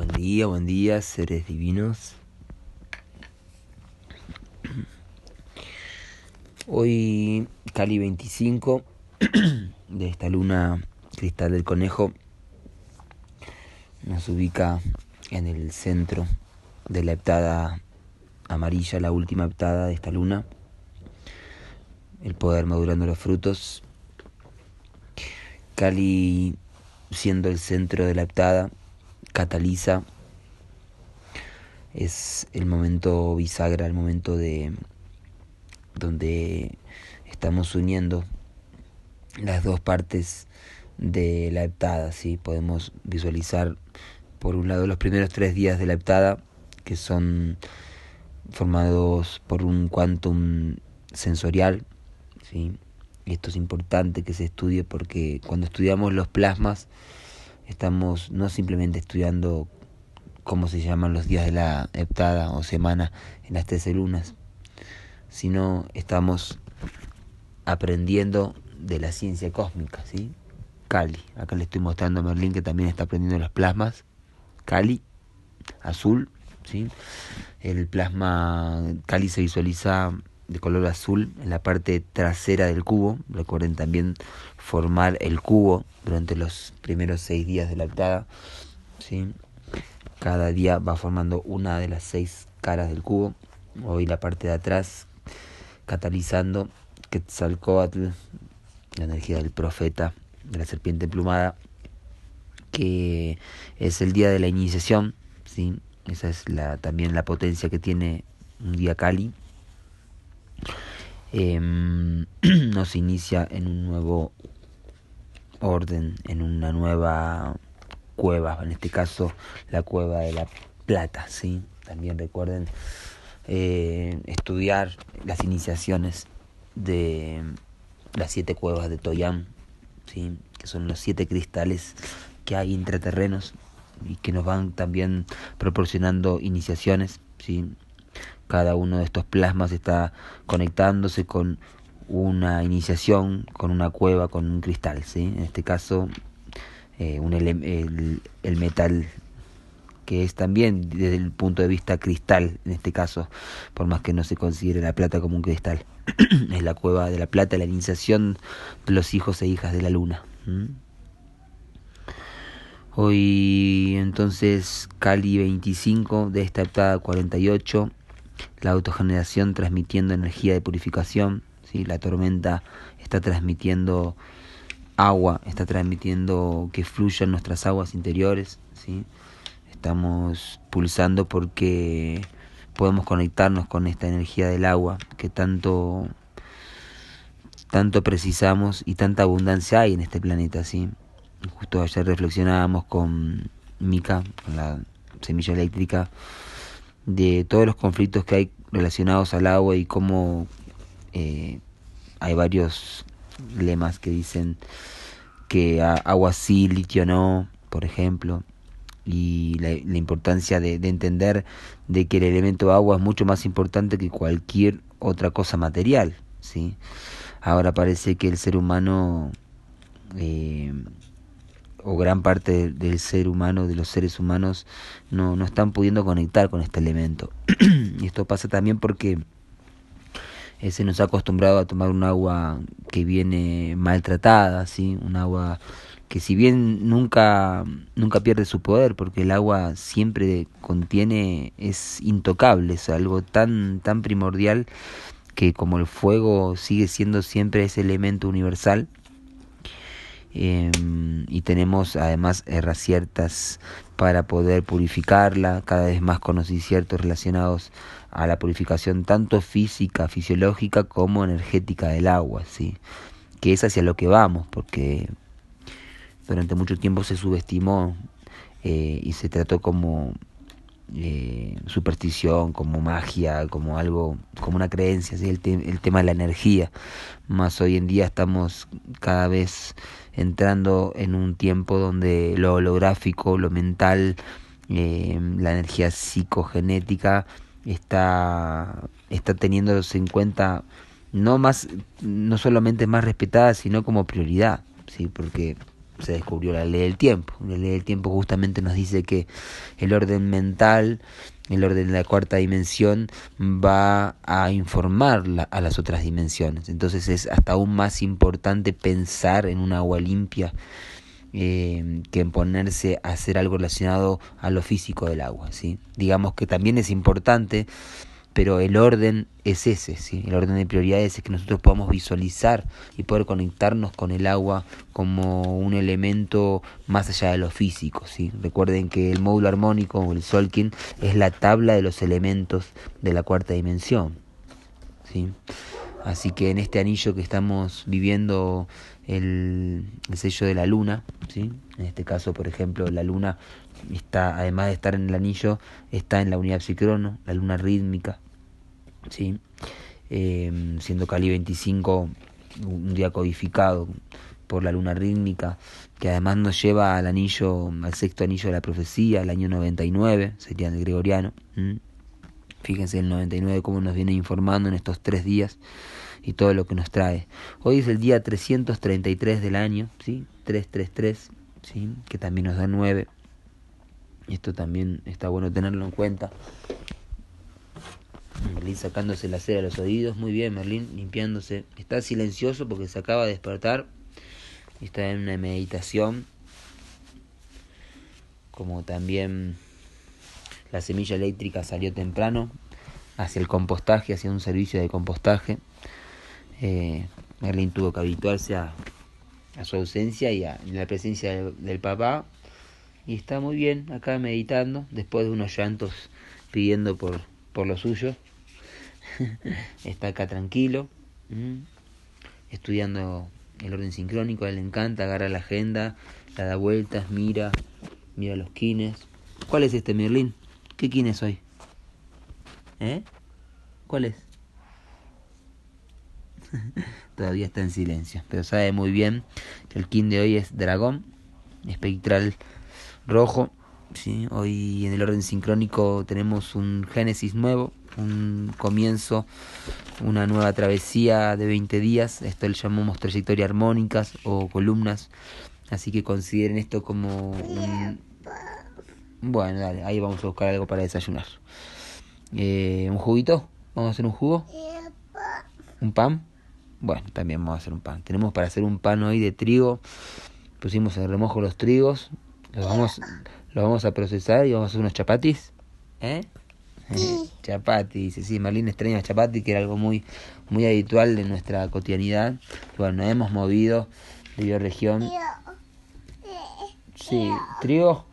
día, buen día, seres divinos. Hoy, Cali 25 de esta luna cristal del conejo nos ubica en el centro de la heptada amarilla, la última heptada de esta luna. El poder madurando los frutos. Cali siendo el centro de la heptada cataliza, es el momento bisagra, el momento de donde estamos uniendo las dos partes de la heptada, ¿sí? Podemos visualizar por un lado los primeros tres días de la heptada, que son formados por un quantum sensorial, ¿sí? Esto es importante que se estudie porque cuando estudiamos los plasmas, estamos no simplemente estudiando cómo se llaman los días de la heptada o semana en las 13 lunas, sino estamos aprendiendo de la ciencia cósmica, ¿sí? Cali, acá le estoy mostrando a Merlín que también está aprendiendo los plasmas, Cali, azul, ¿sí? El plasma Cali se visualiza de color azul en la parte trasera del cubo. Recuerden también formar el cubo durante los primeros seis días de la octava. ¿sí? Cada día va formando una de las seis caras del cubo. Hoy la parte de atrás catalizando Quetzalcoatl, la energía del profeta, de la serpiente emplumada, que es el día de la iniciación. ¿sí? Esa es la, también la potencia que tiene un día Cali Em, nos inicia en un nuevo orden, en una nueva cueva, en este caso la cueva de la plata, ¿sí? También recuerden eh, estudiar las iniciaciones de las siete cuevas de Toyam, ¿sí? que son los siete cristales que hay intraterrenos y que nos van también proporcionando iniciaciones, ¿sí? Cada uno de estos plasmas está conectándose con una iniciación, con una cueva, con un cristal. ¿sí? En este caso, eh, un el, el metal que es también desde el punto de vista cristal, en este caso, por más que no se considere la plata como un cristal. es la cueva de la plata, la iniciación de los hijos e hijas de la luna. Hoy entonces Cali 25 de esta heptada 48 la autogeneración transmitiendo energía de purificación, ¿sí? la tormenta está transmitiendo agua, está transmitiendo que fluyan nuestras aguas interiores, ¿sí? estamos pulsando porque podemos conectarnos con esta energía del agua que tanto tanto precisamos y tanta abundancia hay en este planeta, ¿sí? Justo ayer reflexionábamos con Mika, con la semilla eléctrica, de todos los conflictos que hay relacionados al agua y cómo eh, hay varios lemas que dicen que agua sí, litio no, por ejemplo, y la, importancia de, de, entender de que el elemento agua es mucho más importante que cualquier otra cosa material, ¿sí? Ahora parece que el ser humano eh, o gran parte del ser humano, de los seres humanos, no, no están pudiendo conectar con este elemento. y esto pasa también porque eh, se nos ha acostumbrado a tomar un agua que viene maltratada, ¿sí? un agua que si bien nunca, nunca pierde su poder, porque el agua siempre contiene, es intocable, es algo tan, tan primordial que como el fuego sigue siendo siempre ese elemento universal, Em, y tenemos además ciertas para poder purificarla, cada vez más conocimientos relacionados a la purificación tanto física, fisiológica como energética del agua, ¿sí? que es hacia lo que vamos, porque durante mucho tiempo se subestimó eh, y se trató como eh, superstición, como magia, como algo, como una creencia, ¿sí? el, el tema de la energía. Más hoy en día estamos cada vez entrando en un tiempo donde lo holográfico, lo mental, eh, la energía psicogenética está, está teniéndose en cuenta no más no solamente más respetada sino como prioridad sí porque se descubrió la ley del tiempo. La ley del tiempo justamente nos dice que el orden mental, el orden de la cuarta dimensión, va a informar a las otras dimensiones. Entonces es hasta aún más importante pensar en un agua limpia eh, que en ponerse a hacer algo relacionado a lo físico del agua. ¿sí? Digamos que también es importante pero el orden es ese, ¿sí? el orden de prioridades es que nosotros podamos visualizar y poder conectarnos con el agua como un elemento más allá de lo físico. ¿sí? Recuerden que el módulo armónico o el Solkin es la tabla de los elementos de la cuarta dimensión. ¿sí? Así que en este anillo que estamos viviendo el, el sello de la luna, ¿sí? en este caso por ejemplo la luna está, además de estar en el anillo, está en la unidad psicrono, la luna rítmica, ¿sí? Em, siendo Cali 25 un día codificado por la luna rítmica, que además nos lleva al anillo, al sexto anillo de la profecía, el año 99, sería el gregoriano. Fíjense el 99 cómo nos viene informando en estos tres días y todo lo que nos trae. Hoy es el día 333 del año, ¿sí? 333, ¿sí? que también nos da 9. Esto también está bueno tenerlo en cuenta. Merlín sacándose la cera de los oídos. Muy bien, Merlín, limpiándose. Está silencioso porque se acaba de despertar. Está en una meditación. Como también la semilla eléctrica salió temprano hacia el compostaje, hacia un servicio de compostaje. Eh, Merlín tuvo que habituarse a, su ausencia y a la presencia del papá y está muy bien acá meditando después de unos llantos pidiendo por, por lo suyo. está acá tranquilo, estudiando el orden sincrónico, a él le encanta, agarra la agenda, la da vueltas, mira, mira los kines. ¿Cuál es este Merlín? ¿Qué kin es hoy? ¿Eh? ¿Cuál es? Todavía está en silencio, pero sabe muy bien que el kin de hoy es dragón, espectral rojo. ¿Sí? Hoy en el orden sincrónico tenemos un génesis nuevo, un comienzo, una nueva travesía de 20 días. Esto le llamamos trayectoria armónicas o columnas. Así que consideren esto como un... Bueno, dale, ahí vamos a buscar algo para desayunar. Eh, ¿Un juguito? ¿Vamos a hacer un jugo? ¿Un pan? Bueno, también vamos a hacer un pan. Tenemos para hacer un pan hoy de trigo. Pusimos en remojo los trigos, lo vamos, lo vamos a procesar y vamos a hacer unos chapatis. ¿Eh? Sí. chapati, dice, sí, Marlene extraña chapati, que era algo muy, muy habitual de nuestra cotidianidad. Bueno, nos hemos movido de bioregión. Sí, ¿trigo?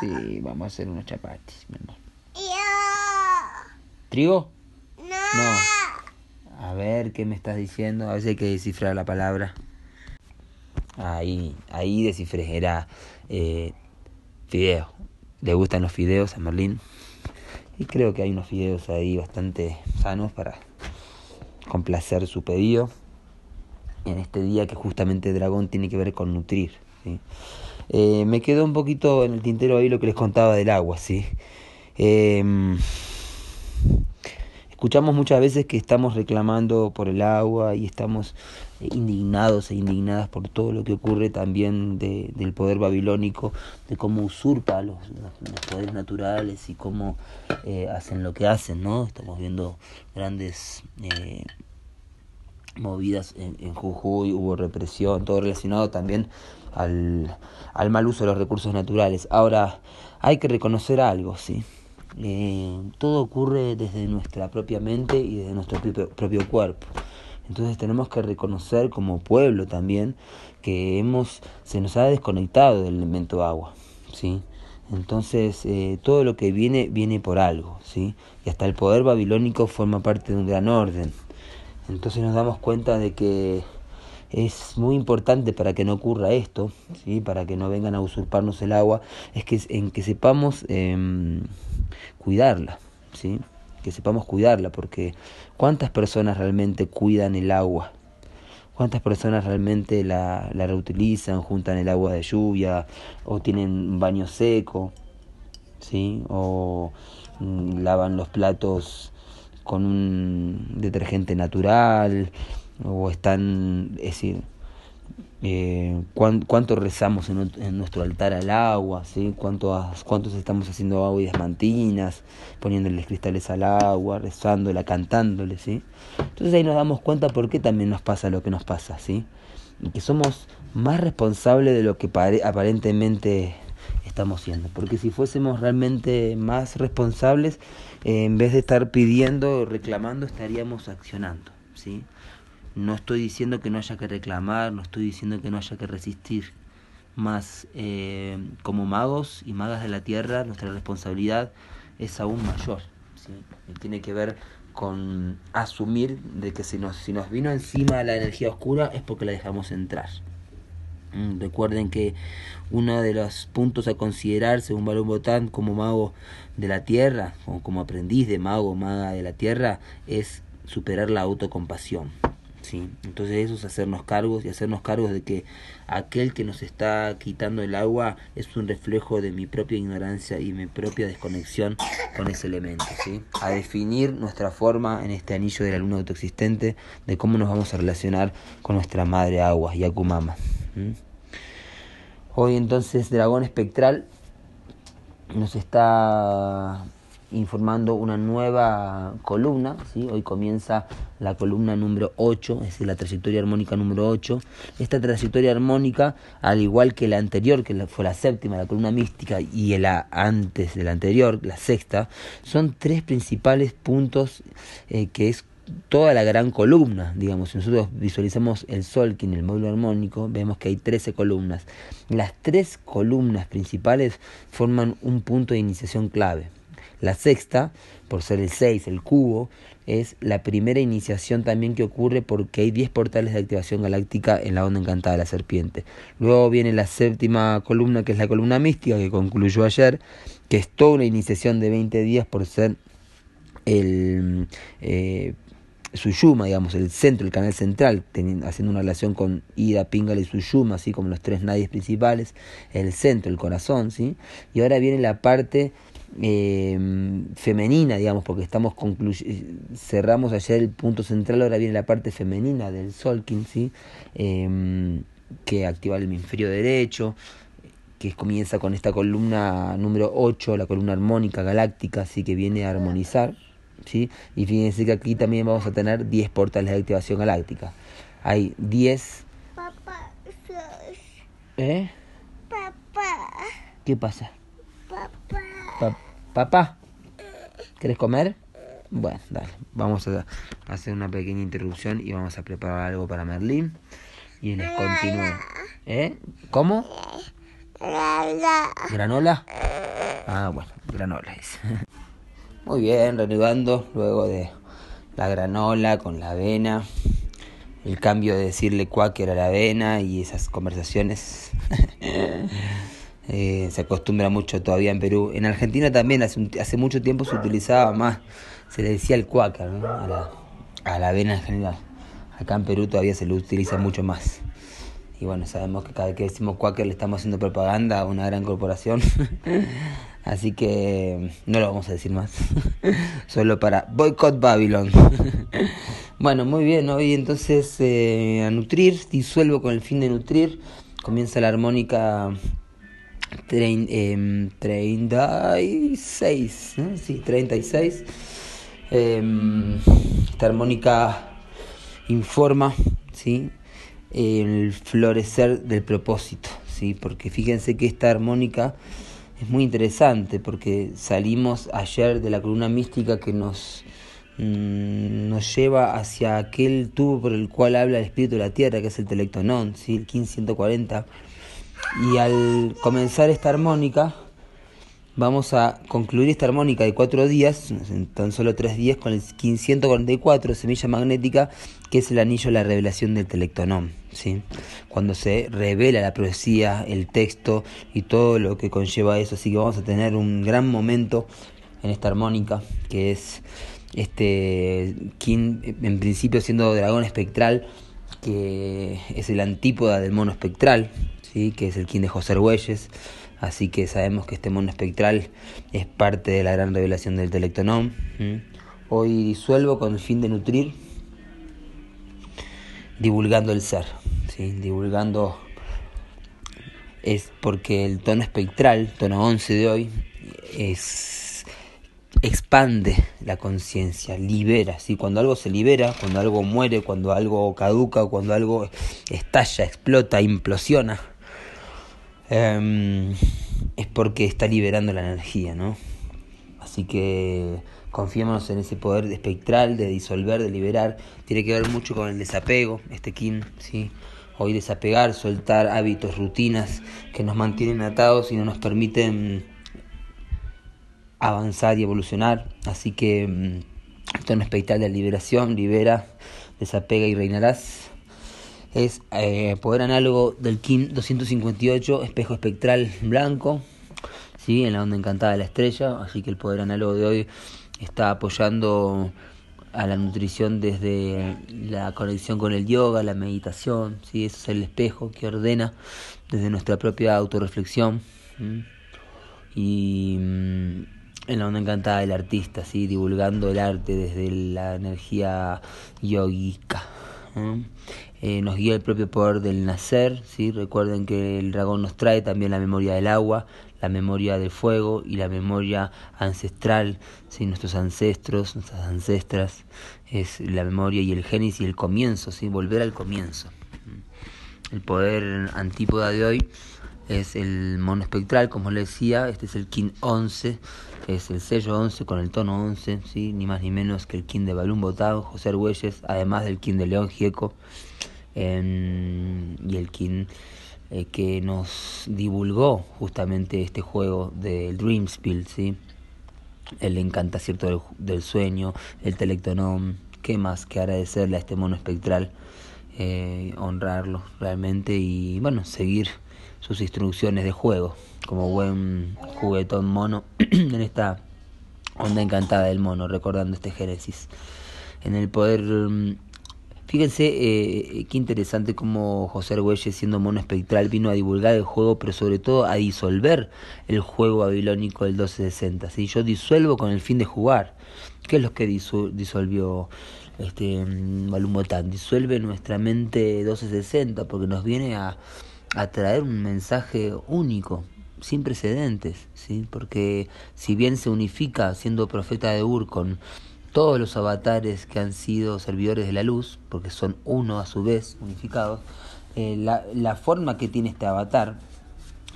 Sí, vamos a hacer unos chapatis, mi amor. ¿Trigo? No. A ver, ¿qué me estás diciendo? A veces hay que descifrar la palabra. Ahí, ahí descifré, era eh, fideo. Le gustan los fideos a Merlín. Y creo que hay unos fideos ahí bastante sanos para complacer su pedido. En este día que justamente Dragón tiene que ver con nutrir. Eh, me quedó un poquito en el tintero ahí lo que les contaba del agua. ¿sí? Eh, Escuchamos muchas veces que estamos reclamando por el agua y estamos indignados e indignadas por todo lo que ocurre también de, del poder babilónico, de cómo usurpa los, los, poderes naturales y cómo eh, hacen lo que hacen, ¿no? Estamos viendo grandes eh, movidas en, en, Jujuy, hubo represión, todo relacionado también al, al mal uso de los recursos naturales. Ahora, hay que reconocer algo, ¿sí? Eh, todo ocurre desde nuestra propia mente y desde nuestro propio, cuerpo. Entonces tenemos que reconocer como pueblo también que hemos, se nos ha desconectado del elemento agua, ¿sí? Entonces eh, todo lo que viene viene por algo, ¿sí? Y hasta el poder babilónico forma parte de un gran orden. Entonces nos damos cuenta de que es muy importante para que no ocurra esto, ¿sí? para que no vengan a usurparnos el agua, es que en que sepamos eh, cuidarla, ¿sí? Que sepamos cuidarla, porque ¿cuántas personas realmente cuidan el agua? ¿Cuántas personas realmente la, la reutilizan, juntan el agua de lluvia o tienen un baño seco? ¿sí? O mm, lavan los platos con un detergente natural o están, es decir, eh, cuánto rezamos en, nuestro altar al agua, ¿sí? cuántos, cuántos estamos haciendo agua y desmantinas, poniéndoles cristales al agua, rezándola, cantándole, ¿sí? Entonces ahí nos damos cuenta por qué también nos pasa lo que nos pasa, ¿sí? Y que somos más responsables de lo que aparentemente estamos siendo. Porque si fuésemos realmente más responsables, en vez de estar pidiendo o reclamando, estaríamos accionando, ¿sí? No estoy diciendo que no haya que reclamar, no estoy diciendo que no haya que resistir. Más eh, como magos y magas de la tierra, nuestra responsabilidad es aún mayor. ¿sí? Tiene que ver con asumir de que si nos, si nos vino encima la energía oscura es porque la dejamos entrar. Mm, recuerden que uno de los puntos a considerar, según Balón Botán, como mago de la tierra, o como aprendiz de mago o maga de la tierra, es superar la autocompasión. ¿Sí? Entonces eso es hacernos cargos y hacernos cargos de que aquel que nos está quitando el agua es un reflejo de mi propia ignorancia y mi propia desconexión con ese elemento, ¿sí? A definir nuestra forma en este anillo de la luna autoexistente de cómo nos vamos a relacionar con nuestra madre agua, Yakumama. Hoy entonces Dragón Espectral nos está informando una nueva columna. ¿sí? Hoy comienza la columna número 8, es decir, la trayectoria armónica número 8. Esta trayectoria armónica, al igual que la anterior, que fue la séptima, la columna mística, y la antes de la anterior, la sexta, son tres principales puntos eh, que es toda la gran columna, digamos, si nosotros visualizamos el Sol en el módulo armónico, vemos que hay 13 columnas. Las tres columnas principales forman un punto de iniciación clave. La sexta, por ser el 6, el cubo, es la primera iniciación también que ocurre porque hay 10 portales de activación galáctica en la onda encantada de la serpiente. Luego viene la séptima columna, que es la columna mística, que concluyó ayer, que es toda una iniciación de 20 días por ser el eh, Suyuma, digamos, el centro, el canal central, haciendo una relación con Ida, Pingala y Suyuma, así como los tres nadies principales, el centro, el corazón, ¿sí? Y ahora viene la parte eh, femenina, digamos, porque estamos cerramos ayer el punto central, ahora viene la parte femenina del Solkin, ¿sí? Em, que activa el hemisferio derecho, que comienza con esta columna número 8, la columna armónica galáctica, así que viene a armonizar, ¿sí? Y fíjense que aquí también vamos a tener 10 portales de activación galáctica. Hay 10... ¿Eh? Papá. ¿Qué pasa? Papá, ¿querés comer? Bueno, dale, vamos a hacer una pequeña interrupción y vamos a preparar algo para Merlín. Y les continúo. ¿Eh? ¿Cómo? ¿Granola? Ah, bueno, granola Muy bien, reanudando luego de la granola con la avena, el cambio de decirle cuáquer a la avena y esas conversaciones. Eh, se acostumbra mucho todavía en Perú. En Argentina también hace, hace mucho tiempo se utilizaba más, se le decía el cuáquer a, la, a la avena en general. Acá en Perú todavía se lo utiliza mucho más. Y bueno, sabemos que cada vez que decimos cuáquer le estamos haciendo propaganda a una gran corporación. Así que no lo vamos a decir más. Solo para Boycott Babylon. bueno, muy bien. Hoy entonces eh, a nutrir, disuelvo con el fin de nutrir. Comienza la armónica 36, em, sí, 36. Em, esta armónica informa ¿sí? el florecer del propósito, ¿sí? porque fíjense que esta armónica es muy interesante porque salimos ayer de la columna mística que nos, mm, nos lleva hacia aquel tubo por el cual habla el espíritu de la tierra, que es el telectonón, ¿sí? el 1540 y al comenzar esta armónica, vamos a concluir esta armónica de cuatro días, tan solo tres días, con el 1544, semilla magnética, que es el anillo de la revelación del telectonón. ¿sí? Cuando se revela la profecía, el texto y todo lo que conlleva eso. Así que vamos a tener un gran momento en esta armónica, que es este King, en principio siendo dragón espectral, que es el antípoda del mono espectral, que es el King de José Argüelles. Así que sabemos que este mono espectral es parte de la gran revelación del telectonón. Hoy disuelvo con el fin de nutrir, divulgando el ser. ¿sí? divulgando es porque el tono espectral, tono 11 de hoy, es expande la conciencia, libera, ¿sí? cuando algo se libera, cuando algo muere, cuando algo caduca, cuando algo estalla, explota, implosiona, em, es porque está liberando la energía, ¿no? Así que confiémonos en ese poder espectral de disolver, de liberar, tiene que ver mucho con el desapego, este kin, ¿sí? Hoy desapegar, soltar hábitos, rutinas que nos mantienen atados y no nos permiten avanzar y evolucionar. Así que mm, el tono espectral de liberación, libera, desapega y reinarás. Es eh, poder análogo del Kim 258, espejo espectral blanco, ¿sí? en la onda encantada de la estrella. Así que el poder análogo de hoy está apoyando a la nutrición desde la conexión con el yoga, la meditación, ¿sí? eso es el espejo que ordena desde nuestra propia autorreflexión. Y mm, en la onda encantada del artista, ¿sí? divulgando el arte desde la energía yogica. Eh, nos guía el propio poder del nacer, ¿sí? recuerden que el dragón nos trae también la memoria del agua, la memoria del fuego y la memoria ancestral, ¿sí? nuestros ancestros, nuestras ancestras, es la memoria y el génesis y el comienzo, ¿sí? volver al comienzo. El poder antípoda de hoy es el mono espectral, como les decía, este es el Kin 11, es el sello 11 con el tono 11, ¿sí? ni más ni menos que el Kin de Balún Botado, José Argüelles, además del Kin de León Gieco y el Kin eh, que nos divulgó justamente este juego del Dream Spill, ¿sí? el encantacierto del, del sueño, el telectonón, qué más que agradecerle a este mono espectral, eh, honrarlo realmente y bueno, seguir sus instrucciones de juego como buen juguetón mono en esta onda encantada del mono, recordando este Génesis. En el poder mm, Fíjense eh, qué interesante como José Argüelles, siendo mono espectral, vino a divulgar el juego, pero sobre todo a disolver el juego babilónico del 1260. ¿sí? Yo disuelvo con el fin de jugar. ¿Qué es lo que disolvió este Balumotán? Disuelve nuestra mente 1260 porque nos viene a, a traer un mensaje único, sin precedentes, ¿sí? porque si bien se unifica siendo profeta de Ur con todos los avatares que han sido servidores de la luz, porque son uno a su vez, unificados, eh, la, la, forma que tiene este avatar,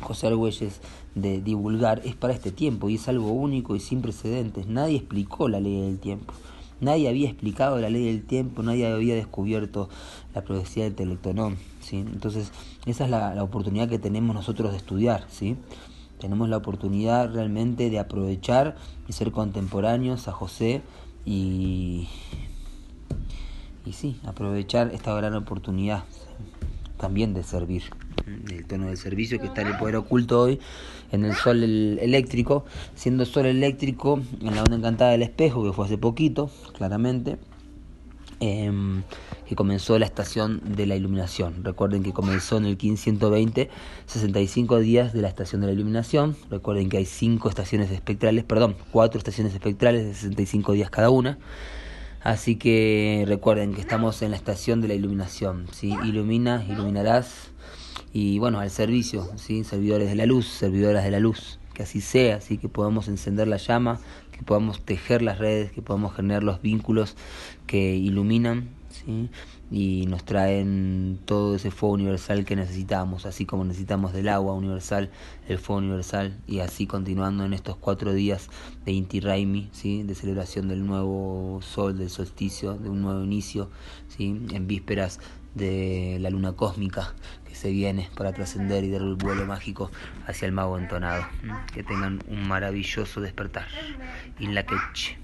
José Argüelles, de divulgar es para este tiempo y es algo único y sin precedentes. Nadie explicó la ley del tiempo. Nadie había explicado la ley del tiempo, nadie había descubierto la profecía del telectonón. ¿Sí? Entonces, esa es la, oportunidad que tenemos nosotros de estudiar. ¿sí? Tenemos la oportunidad realmente de aprovechar y ser contemporáneos a José y, y sí, aprovechar esta gran oportunidad también de servir. El tono del servicio que está en el poder oculto hoy, en el sol eléctrico, siendo sol eléctrico en la onda encantada del espejo, que fue hace poquito, claramente, em, que comenzó la estación de la iluminación. Recuerden que comenzó en el 1520, 65 días de la estación de la iluminación. Recuerden que hay 5 estaciones espectrales, perdón, 4 estaciones espectrales de 65 días cada una. Así que recuerden que estamos en la estación de la iluminación. ¿sí? Ilumina, iluminarás. Y bueno, al servicio, ¿sí? servidores de la luz, servidoras de la luz. Que así sea, así que podamos encender la llama, que podamos tejer las redes, que podamos generar los vínculos que iluminan y nos traen todo ese fuego universal que necesitamos, así como necesitamos del agua universal, el fuego universal, y así continuando en estos cuatro días de Inti Raimi, ¿sí? de celebración del nuevo sol, del solsticio, de un nuevo inicio, ¿sí? en vísperas de la luna cósmica se viene para trascender y dar el vuelo mágico hacia el mago entonado. Que tengan un maravilloso despertar. In la queche.